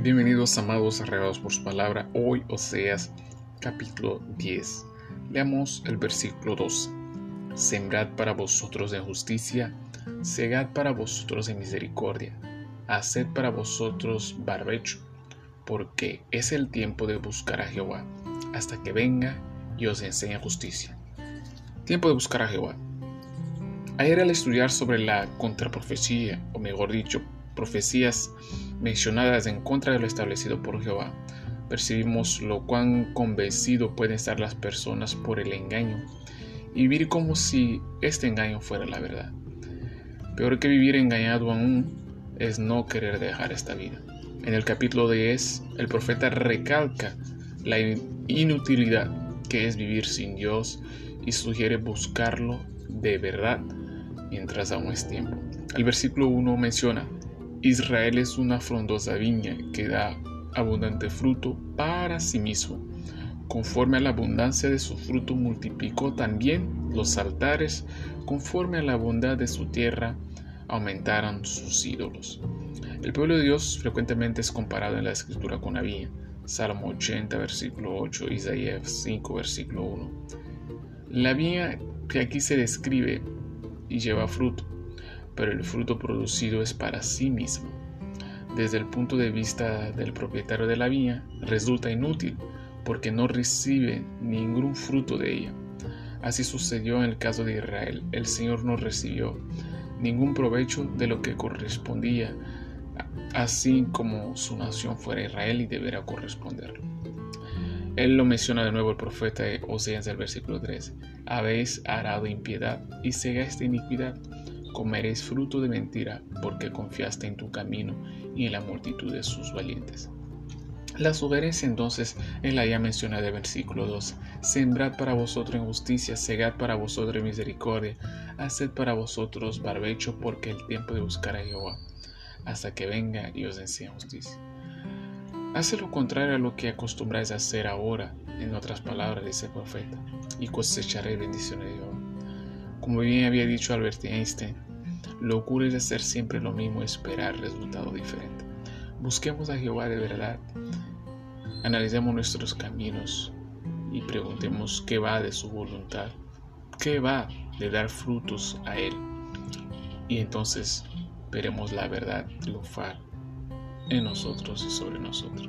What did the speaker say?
Bienvenidos amados arregados por su palabra. Hoy Oseas capítulo 10. Leamos el versículo 2. Sembrad para vosotros de justicia, segad para vosotros de misericordia, haced para vosotros barbecho, porque es el tiempo de buscar a Jehová, hasta que venga y os enseñe justicia. Tiempo de buscar a Jehová. Ayer al estudiar sobre la contraprofecía, o mejor dicho, profecías mencionadas en contra de lo establecido por Jehová, percibimos lo cuán convencido pueden estar las personas por el engaño y vivir como si este engaño fuera la verdad. Peor que vivir engañado aún es no querer dejar esta vida. En el capítulo 10, el profeta recalca la inutilidad que es vivir sin Dios y sugiere buscarlo de verdad mientras aún es tiempo. El versículo 1 menciona, Israel es una frondosa viña que da abundante fruto para sí mismo. Conforme a la abundancia de su fruto multiplicó también los altares, conforme a la bondad de su tierra aumentaron sus ídolos. El pueblo de Dios frecuentemente es comparado en la escritura con la viña. Salmo 80, versículo 8, Isaías 5, versículo 1. La viña que aquí se describe y lleva fruto pero el fruto producido es para sí mismo. Desde el punto de vista del propietario de la viña, resulta inútil porque no recibe ningún fruto de ella. Así sucedió en el caso de Israel. El Señor no recibió ningún provecho de lo que correspondía, así como su nación fuera Israel y deberá corresponderlo. Él lo menciona de nuevo el profeta Oseas del versículo 13. Habéis arado impiedad y cegáis de iniquidad comeréis fruto de mentira, porque confiaste en tu camino y en la multitud de sus valientes. La sugerencia entonces es la ya mencionada versículo 2. Sembrad para vosotros en justicia, segad para vosotros en misericordia, haced para vosotros barbecho, porque el tiempo de buscar a Jehová, hasta que venga y os enseñe justicia. Hace lo contrario a lo que acostumbráis a hacer ahora, en otras palabras, dice el profeta, y cosecharé bendiciones de Jehová. Como bien había dicho Albert Einstein, lo ocurre es hacer siempre lo mismo y esperar resultado diferente. Busquemos a Jehová de verdad, analicemos nuestros caminos y preguntemos qué va de su voluntad, qué va de dar frutos a Él. Y entonces veremos la verdad triunfar en nosotros y sobre nosotros.